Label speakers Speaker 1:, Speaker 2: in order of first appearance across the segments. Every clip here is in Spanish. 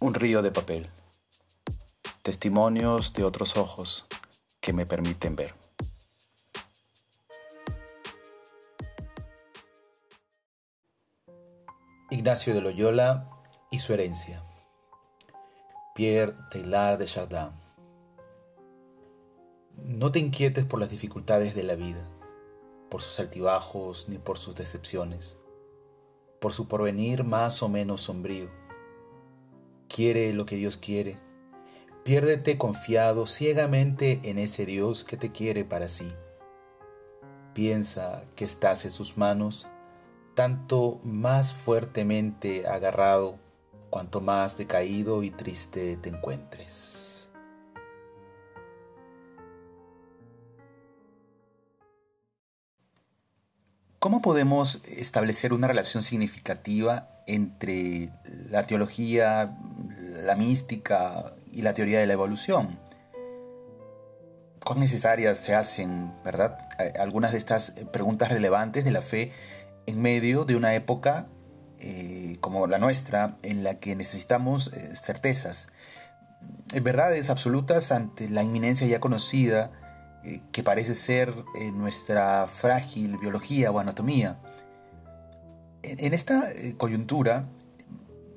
Speaker 1: Un río de papel. Testimonios de otros ojos que me permiten ver. Ignacio de Loyola y su herencia. Pierre Teilhard de Chardin. No te inquietes por las dificultades de la vida, por sus altibajos ni por sus decepciones, por su porvenir más o menos sombrío quiere lo que Dios quiere. Piérdete confiado ciegamente en ese Dios que te quiere para sí. Piensa que estás en sus manos, tanto más fuertemente agarrado, cuanto más decaído y triste te encuentres. ¿Cómo podemos establecer una relación significativa entre la teología, la mística y la teoría de la evolución. ¿Cuán necesarias se hacen, verdad? Algunas de estas preguntas relevantes de la fe en medio de una época eh, como la nuestra en la que necesitamos eh, certezas, verdades absolutas ante la inminencia ya conocida eh, que parece ser nuestra frágil biología o anatomía. En esta eh, coyuntura,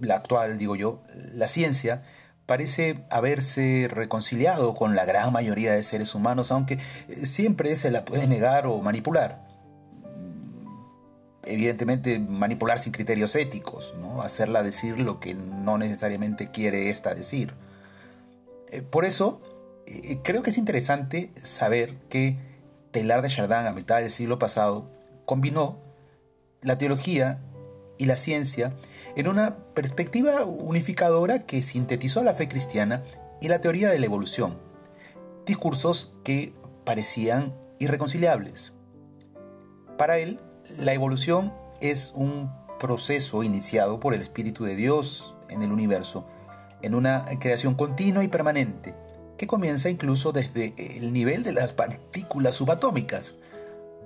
Speaker 1: la actual digo yo, la ciencia parece haberse reconciliado con la gran mayoría de seres humanos, aunque eh, siempre se la puede negar o manipular. Evidentemente manipular sin criterios éticos, ¿no? hacerla decir lo que no necesariamente quiere esta decir. Eh, por eso, creo que es interesante saber que Teilhard de Chardin a mitad del siglo pasado combinó la teología y la ciencia en una perspectiva unificadora que sintetizó la fe cristiana y la teoría de la evolución, discursos que parecían irreconciliables. Para él, la evolución es un proceso iniciado por el Espíritu de Dios en el universo, en una creación continua y permanente, que comienza incluso desde el nivel de las partículas subatómicas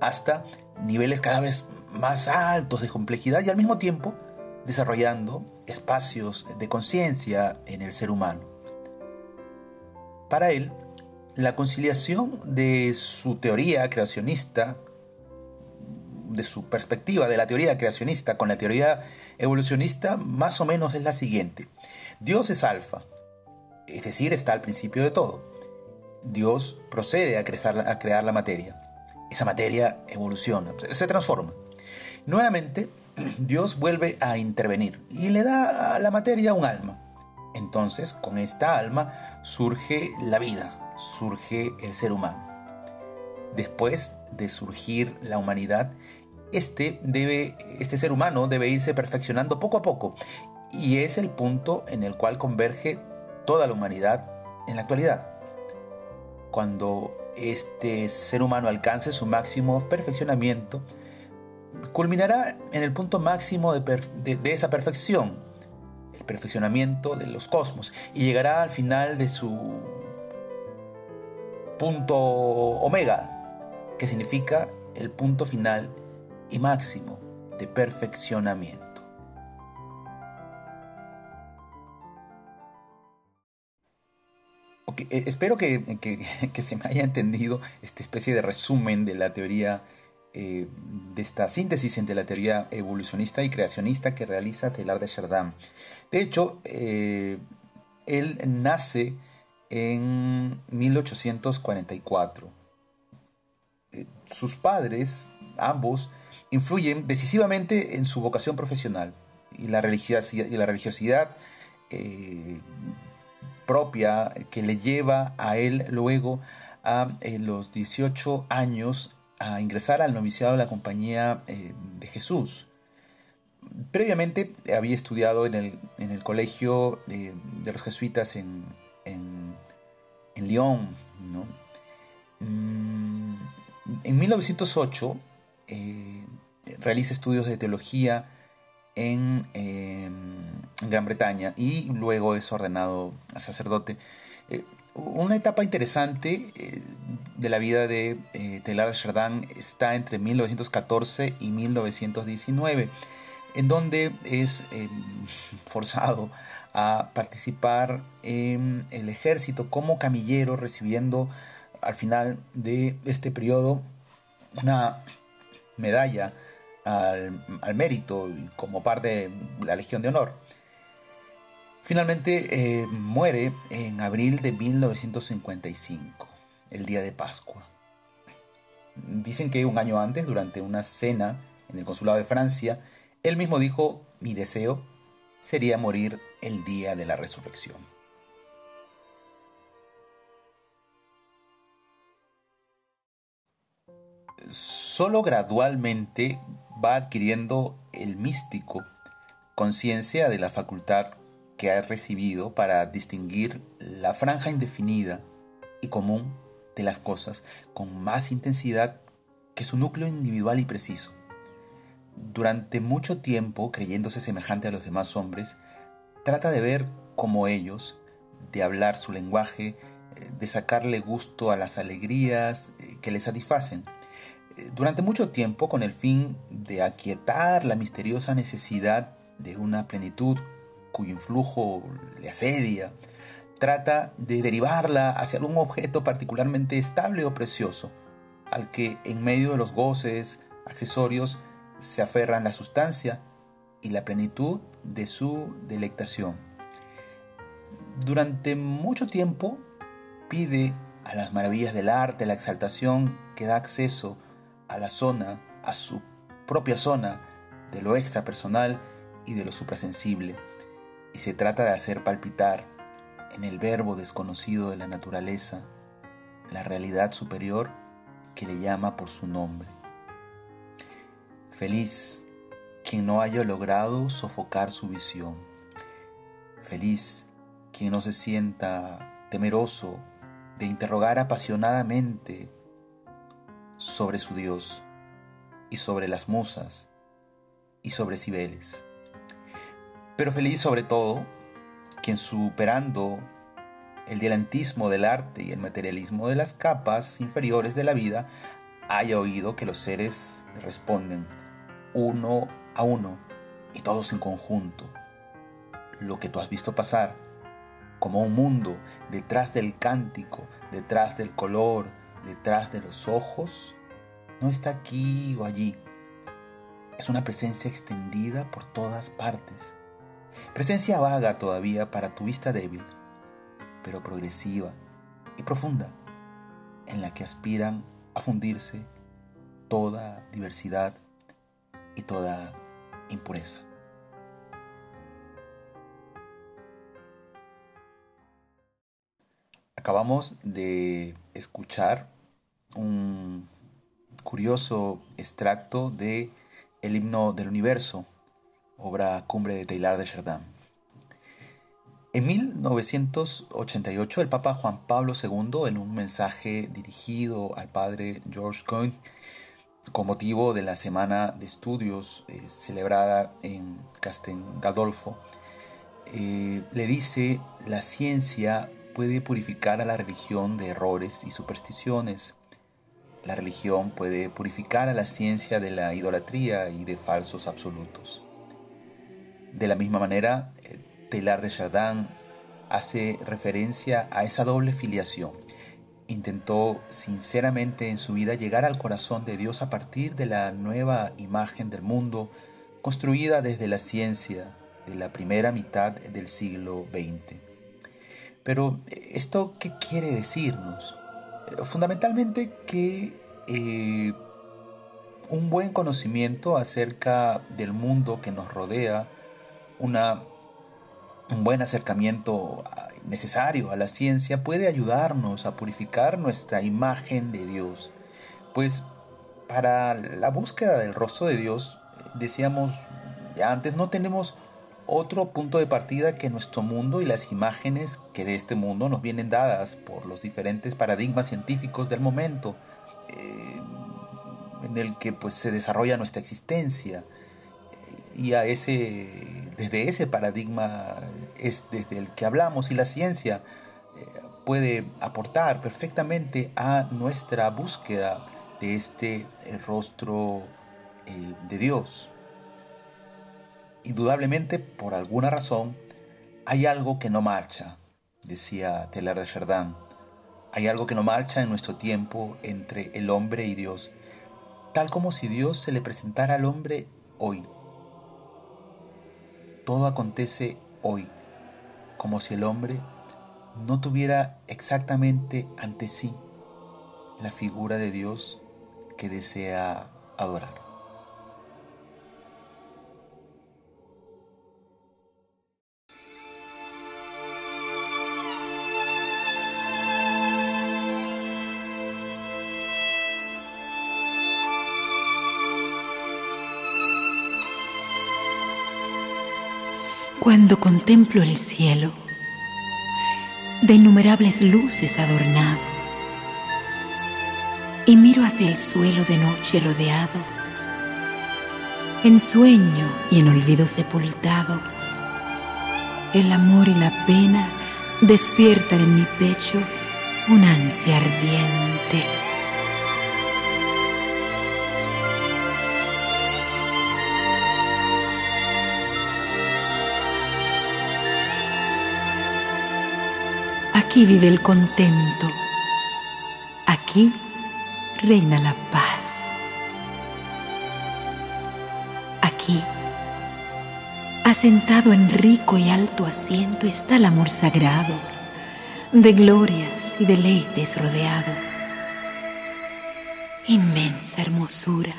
Speaker 1: hasta niveles cada vez más altos de complejidad y al mismo tiempo desarrollando espacios de conciencia en el ser humano. Para él, la conciliación de su teoría creacionista, de su perspectiva de la teoría creacionista con la teoría evolucionista, más o menos es la siguiente. Dios es alfa, es decir, está al principio de todo. Dios procede a crear, a crear la materia. Esa materia evoluciona, se transforma. Nuevamente, Dios vuelve a intervenir y le da a la materia un alma. Entonces, con esta alma surge la vida, surge el ser humano. Después de surgir la humanidad, este, debe, este ser humano debe irse perfeccionando poco a poco y es el punto en el cual converge toda la humanidad en la actualidad. Cuando este ser humano alcance su máximo perfeccionamiento, culminará en el punto máximo de, esa perfección, el perfeccionamiento de los cosmos, y llegará al final de su punto omega, que significa el punto final y máximo de perfeccionamiento. Eh, espero que, se me haya entendido esta especie de resumen de la teoría eh, de esta síntesis entre la teoría evolucionista y creacionista que realiza Teilhard de Chardin. De hecho, eh, él nace en 1844. Eh, sus padres, ambos, influyen decisivamente en su vocación profesional y la religiosidad, y la religiosidad propia que le lleva a él luego a los 18 años a ingresar al noviciado de la Compañía eh, de Jesús. Previamente había estudiado en el, colegio de, los jesuitas en, en, Lyon. Mm, en 1908 eh, realiza estudios de teología en, em, Gran Bretaña y luego es ordenado a sacerdote. Eh, una etapa interesante eh, de la vida de eh, Teilhard Chardin está entre 1914 y 1919. en donde es em, forzado a participar en el ejército como camillero, recibiendo al final de este periodo una medalla al, mérito como parte de la Legión de Honor. Finalmente eh, muere en abril de 1955, el día de Pascua. Dicen que un año antes, durante una cena en el Consulado de Francia, él mismo dijo, mi deseo sería morir el día de la resurrección. Solo gradualmente va adquiriendo el místico conciencia de la facultad que ha recibido para distinguir la franja indefinida y común de las cosas con más intensidad que su núcleo individual y preciso. Durante mucho tiempo, creyéndose semejante a los demás hombres, trata de ver como ellos, de hablar su lenguaje, de sacarle gusto a las alegrías eh, que le satisfacen. Eh, durante mucho tiempo, con el fin de aquietar la misteriosa necesidad de una plenitud cuyo influjo le asedia, trata de derivarla hacia algún objeto particularmente estable o precioso, al que en medio de los goces, accesorios, se aferran la sustancia y la plenitud de su delectación. Durante mucho tiempo pide a las maravillas del arte la exaltación que da acceso a la zona, a su propia zona de lo extrapersonal y de lo suprasensible y se trata de hacer palpitar en el verbo desconocido de la naturaleza la realidad superior que le llama por su nombre. Feliz quien no haya logrado sofocar su visión. Feliz quien no se sienta temeroso de interrogar apasionadamente sobre su Dios y sobre las musas y sobre Cibeles pero feliz sobre todo quien superando el dialentismo del arte y el materialismo de las capas inferiores de la vida, haya oído que los seres responden uno a uno y todos en conjunto. Lo que tú has visto pasar como un mundo detrás del cántico, detrás del color, detrás de los ojos, no está aquí o allí. Es una presencia extendida por todas partes Presencia vaga todavía para tu vista débil, pero progresiva y profunda, en la que aspiran a fundirse toda diversidad y toda impureza. Acabamos de escuchar un curioso extracto de el himno del universo obra cumbre de Taylor de Chardin. En 1988, el Papa Juan Pablo II, en un mensaje dirigido al padre George Coyne, con motivo de la Semana de Estudios eh, celebrada en Castel Gandolfo, eh, le dice, la ciencia puede purificar a la religión de errores y supersticiones. La religión puede purificar a la ciencia de la idolatría y de falsos absolutos. De la misma manera, eh, Telar de Chardin hace referencia a esa doble filiación. Intentó sinceramente en su vida llegar al corazón de Dios a partir de la nueva imagen del mundo construida desde la ciencia de la primera mitad del siglo XX. Pero, ¿esto qué quiere decirnos? Eh, fundamentalmente que eh, un buen conocimiento acerca del mundo que nos rodea un buen acercamiento necesario a la ciencia puede ayudarnos a purificar nuestra imagen de Dios. Pues para la búsqueda del rostro de Dios, decíamos ya antes, no tenemos otro punto de partida que nuestro mundo y las imágenes que de este mundo nos vienen dadas por los diferentes paradigmas científicos del momento eh, en el que pues se desarrolla nuestra existencia y a ese desde ese paradigma es desde el que hablamos y la ciencia eh, puede aportar perfectamente a nuestra búsqueda de este eh, rostro eh, de Dios. Indudablemente, por alguna razón, hay algo que no marcha, decía Telar de Chardin. Hay algo que no marcha en nuestro tiempo entre el hombre y Dios, tal como si Dios se le presentara al hombre hoy. Todo acontece hoy, como si el hombre no tuviera exactamente ante sí la figura de Dios que desea adorar.
Speaker 2: Cuando contemplo el cielo, de innumerables luces adornado, y miro hacia el suelo de noche rodeado, en sueño y en olvido sepultado, el amor y la pena despiertan en mi pecho una ansia ardiente. Aquí vive el contento. Aquí reina la paz. Aquí, asentado en rico y alto asiento, está el amor sagrado, de glorias y deleites rodeado. Inmensa hermosura.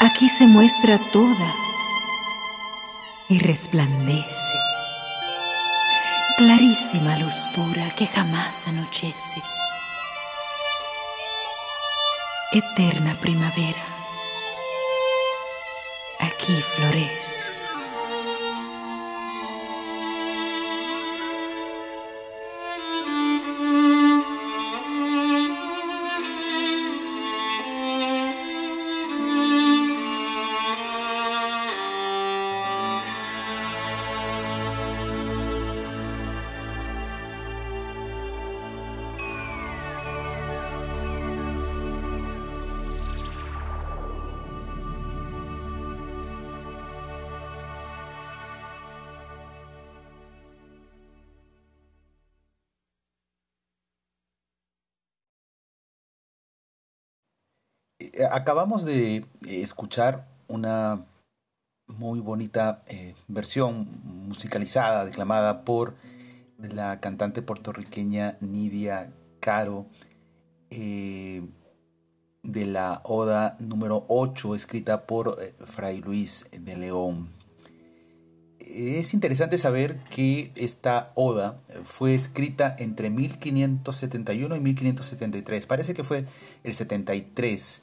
Speaker 2: Aquí se muestra toda y resplandece clarísima luz pura que jamás anochece. Eterna primavera, aquí florece.
Speaker 1: Acabamos de eh, escuchar una muy bonita eh, versión musicalizada, declamada por la cantante puertorriqueña Nidia Caro de la Oda número 8, escrita por Fray Luis de León. Es interesante saber que esta Oda fue escrita entre 1571 y 1573. Parece que fue el 73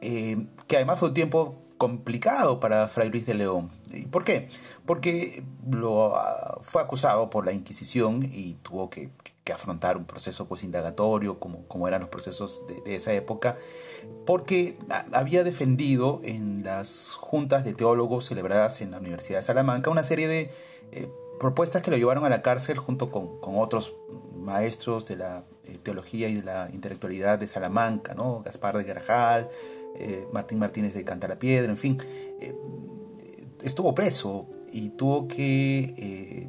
Speaker 1: eh, que además fue un tiempo complicado para Fray Luis de León. ¿Y ¿Por qué? Porque lo ah, fue acusado por la Inquisición y tuvo que, afrontar un proceso pues indagatorio como, como eran los procesos de, esa época, porque había defendido en las juntas de teólogos celebradas en la Universidad de Salamanca una serie de eh, propuestas que lo llevaron a la cárcel junto con, con otros maestros de la eh, teología y de la intelectualidad de Salamanca, ¿no? Gaspar de Garajal, eh, Martín Martínez de Cantarapiedra, en fin, eh, estuvo preso y tuvo que eh,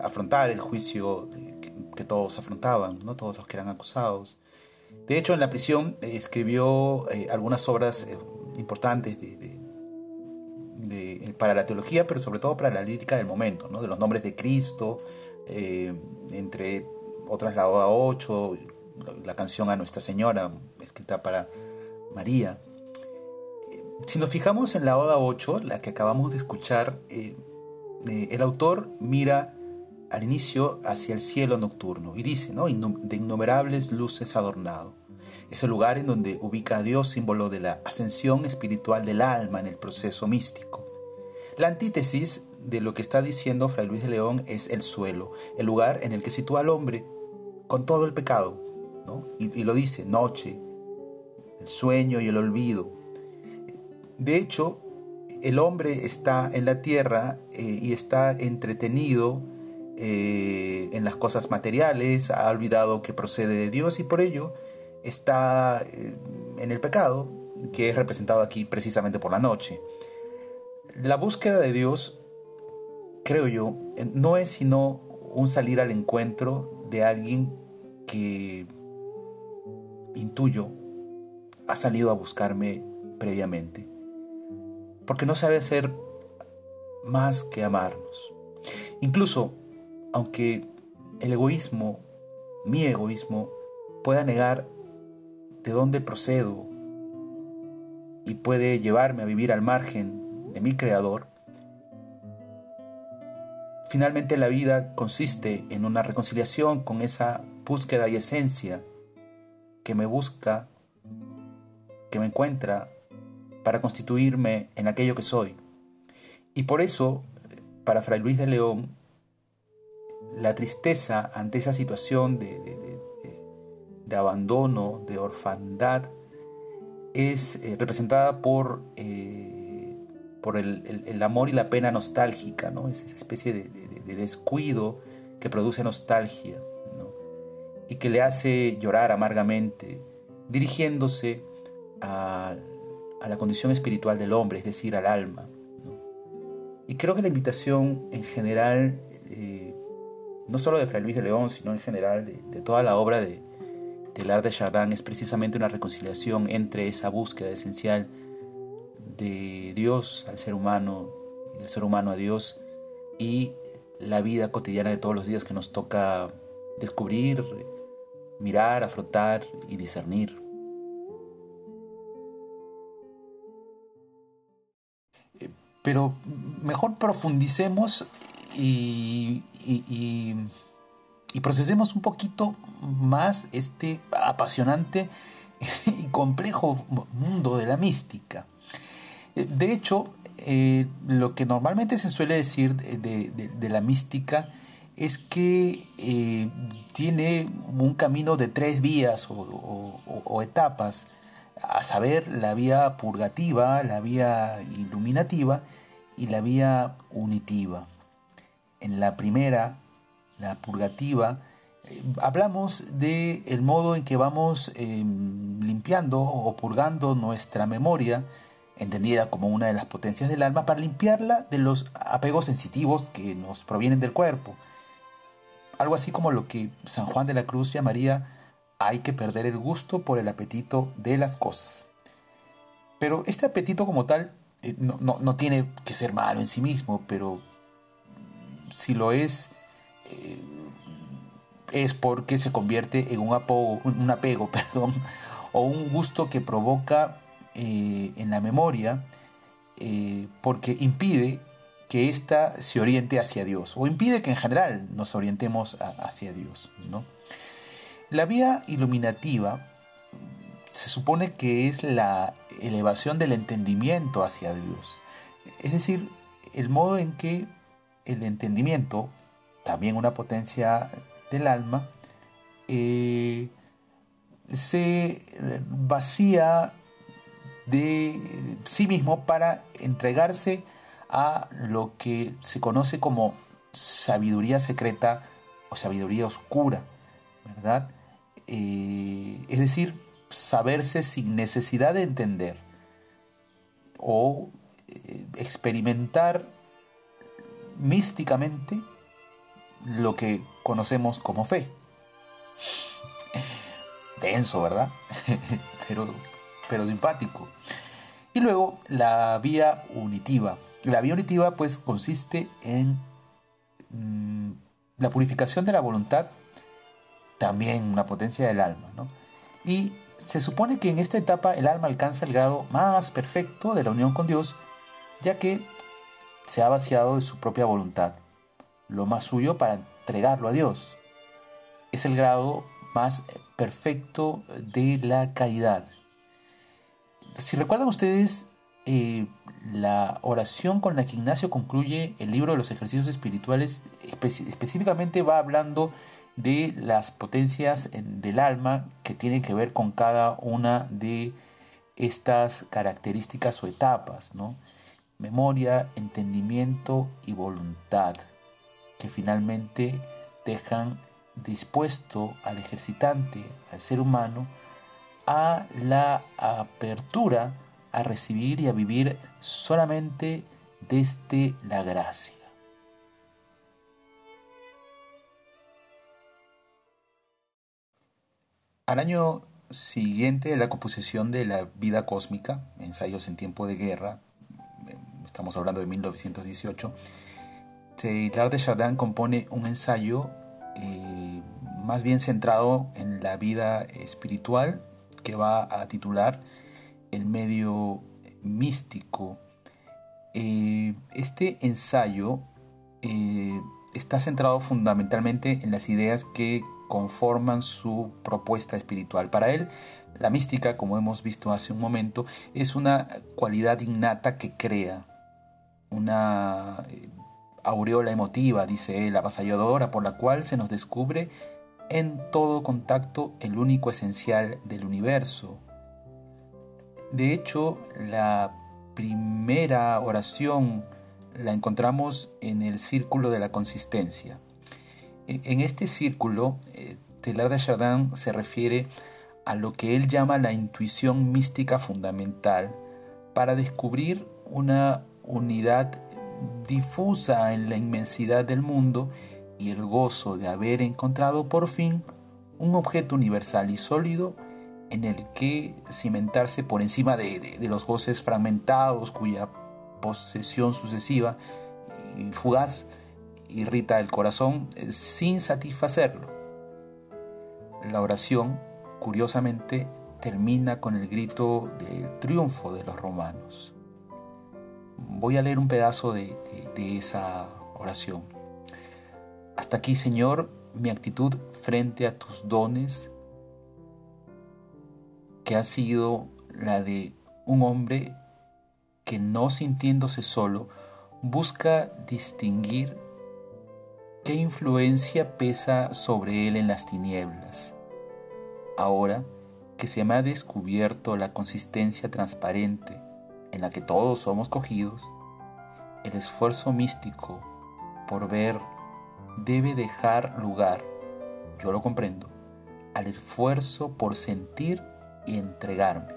Speaker 1: afrontar el juicio que, todos afrontaban, ¿no? todos los que eran acusados. De hecho, en la prisión escribió algunas obras importantes para la teología, pero sobre todo para la lírica del momento, ¿no? de los nombres de Cristo, entre otras la Oda 8, la canción a Nuestra Señora, escrita para María. Si nos fijamos en la Oda 8, la que acabamos de escuchar, eh, eh, el autor mira al inicio hacia el cielo nocturno y dice, ¿no? de innumerables luces adornado. Es el lugar en donde ubica a Dios símbolo de la ascensión espiritual del alma en el proceso místico. La antítesis de lo que está diciendo Fray Luis de León es el suelo, el lugar en el que sitúa al hombre con todo el pecado. ¿no? y lo dice, noche, el sueño y el olvido. De hecho, el hombre está en la tierra eh, y está entretenido eh, en las cosas materiales, ha olvidado que procede de Dios y por ello está eh, en el pecado que es representado aquí precisamente por la noche. La búsqueda de Dios, creo yo, no es sino un salir al encuentro de alguien que intuyo ha salido a buscarme previamente. Porque no sabe hacer más que amarnos. Incluso, aunque el egoísmo, mi egoísmo, pueda negar de dónde procedo y puede llevarme a vivir al margen de mi creador, finalmente la vida consiste en una reconciliación con esa búsqueda y esencia que me busca, que me encuentra para constituirme en aquello que soy. Y por eso, para Fray Luis de León, la tristeza ante esa situación de, abandono, de orfandad, es eh, representada por, eh, por el, amor y la pena nostálgica, ¿no? es esa especie de, descuido que produce nostalgia y que le hace llorar amargamente, dirigiéndose a, la condición espiritual del hombre, es decir, al alma. Y creo que la invitación en general, eh, no solo de Fray Luis de León, sino en general de, toda la obra de, de de Chardin, es precisamente una reconciliación entre esa búsqueda esencial de Dios al ser humano, del ser humano a Dios, y la vida cotidiana de todos los días que nos toca descubrir, mirar, afrontar y discernir. Pero mejor profundicemos y, y, procesemos un poquito más este apasionante y complejo mundo de la mística. Eh, de hecho, eh, lo que normalmente se suele decir de la mística es que eh, tiene un camino de tres vías o, etapas, a saber, la vía purgativa, la vía iluminativa y la vía unitiva. En la primera, la purgativa, eh, hablamos de el modo en que vamos em, limpiando o purgando nuestra memoria, entendida como una de las potencias del alma, para limpiarla de los apegos sensitivos que nos provienen del cuerpo algo así como lo que San Juan de la Cruz llamaría hay que perder el gusto por el apetito de las cosas. Pero este apetito como tal eh, no, tiene que ser malo en sí mismo, pero si lo es, eh, es porque se convierte en un, un apego perdón, o un gusto que provoca eh, en la memoria, porque impide que ésta se oriente hacia Dios o impide que en general nos orientemos hacia Dios. ¿no? La vía iluminativa se supone que es la elevación del entendimiento hacia Dios, es decir, el modo en que el entendimiento, también una potencia del alma, eh, se vacía de sí mismo para entregarse a lo que se conoce como sabiduría secreta o sabiduría oscura, ¿verdad? Eh, es decir, saberse sin necesidad de entender o eh, experimentar místicamente lo que conocemos como fe. Denso, ¿verdad? pero, pero simpático. Y luego la vía unitiva, la vía unitiva pues consiste en mm, la purificación de la voluntad, también una potencia del alma. Y se supone que en esta etapa el alma alcanza el grado más perfecto de la unión con Dios, ya que se ha vaciado de su propia voluntad, lo más suyo para entregarlo a Dios. Es el grado más perfecto de la caridad. Si recuerdan ustedes, eh, la oración con la que Ignacio concluye el libro de los ejercicios espirituales específicamente va hablando de las potencias del alma que tienen que ver con cada una de estas características o etapas, ¿no? Memoria, entendimiento y voluntad, que finalmente dejan dispuesto al ejercitante, al ser humano, a la apertura a recibir y a vivir solamente desde la gracia. Al año siguiente de la composición de la vida cósmica, ensayos en tiempo de guerra, estamos hablando de 1918, Teilhard de Chardin compone un ensayo eh, más bien centrado en la vida espiritual que va a titular El medio místico. Eh, este ensayo eh, está centrado fundamentalmente en las ideas que conforman su propuesta espiritual. Para él, la mística, como hemos visto hace un momento, es una cualidad innata que crea, una eh, aureola emotiva, dice él, avasalladora, por la cual se nos descubre en todo contacto el único esencial del universo. De hecho, la primera oración la encontramos en el círculo de la consistencia. En este círculo, eh, Teilhard de Chardin se refiere a lo que él llama la intuición mística fundamental para descubrir una unidad difusa en la inmensidad del mundo y el gozo de haber encontrado por fin un objeto universal y sólido en el que cimentarse por encima de, los goces fragmentados cuya posesión sucesiva y fugaz irrita el corazón eh, sin satisfacerlo. La oración, curiosamente, termina con el grito del triunfo de los romanos. Voy a leer un pedazo de, de esa oración. Hasta aquí, Señor, mi actitud frente a tus dones, que ha sido la de un hombre que no sintiéndose solo, busca distinguir qué influencia pesa sobre él en las tinieblas. Ahora que se me ha descubierto la consistencia transparente en la que todos somos cogidos, el esfuerzo místico por ver debe dejar lugar, yo lo comprendo, al esfuerzo por sentir y entregarme.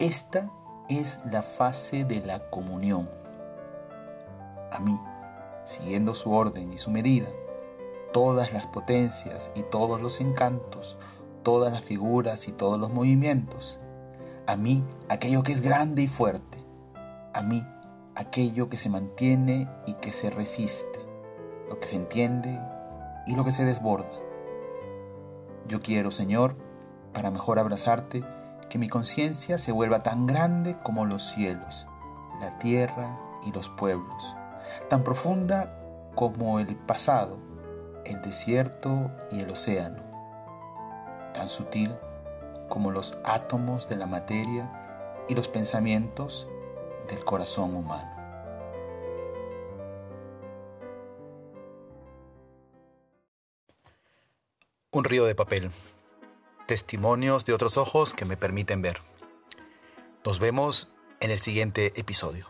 Speaker 1: Esta es la fase de la comunión. A mí, siguiendo su orden y su medida, todas las potencias y todos los encantos, todas las figuras y todos los movimientos. A mí, aquello que es grande y fuerte. A mí, aquello que se mantiene y que se resiste lo que se entiende y lo que se desborda. Yo quiero, Señor, para mejor abrazarte, que mi conciencia se vuelva tan grande como los cielos, la tierra y los pueblos, tan profunda como el pasado, el desierto y el océano, tan sutil como los átomos de la materia y los pensamientos del corazón humano. Un río de papel. Testimonios de otros ojos que me permiten ver. Nos vemos en el siguiente episodio.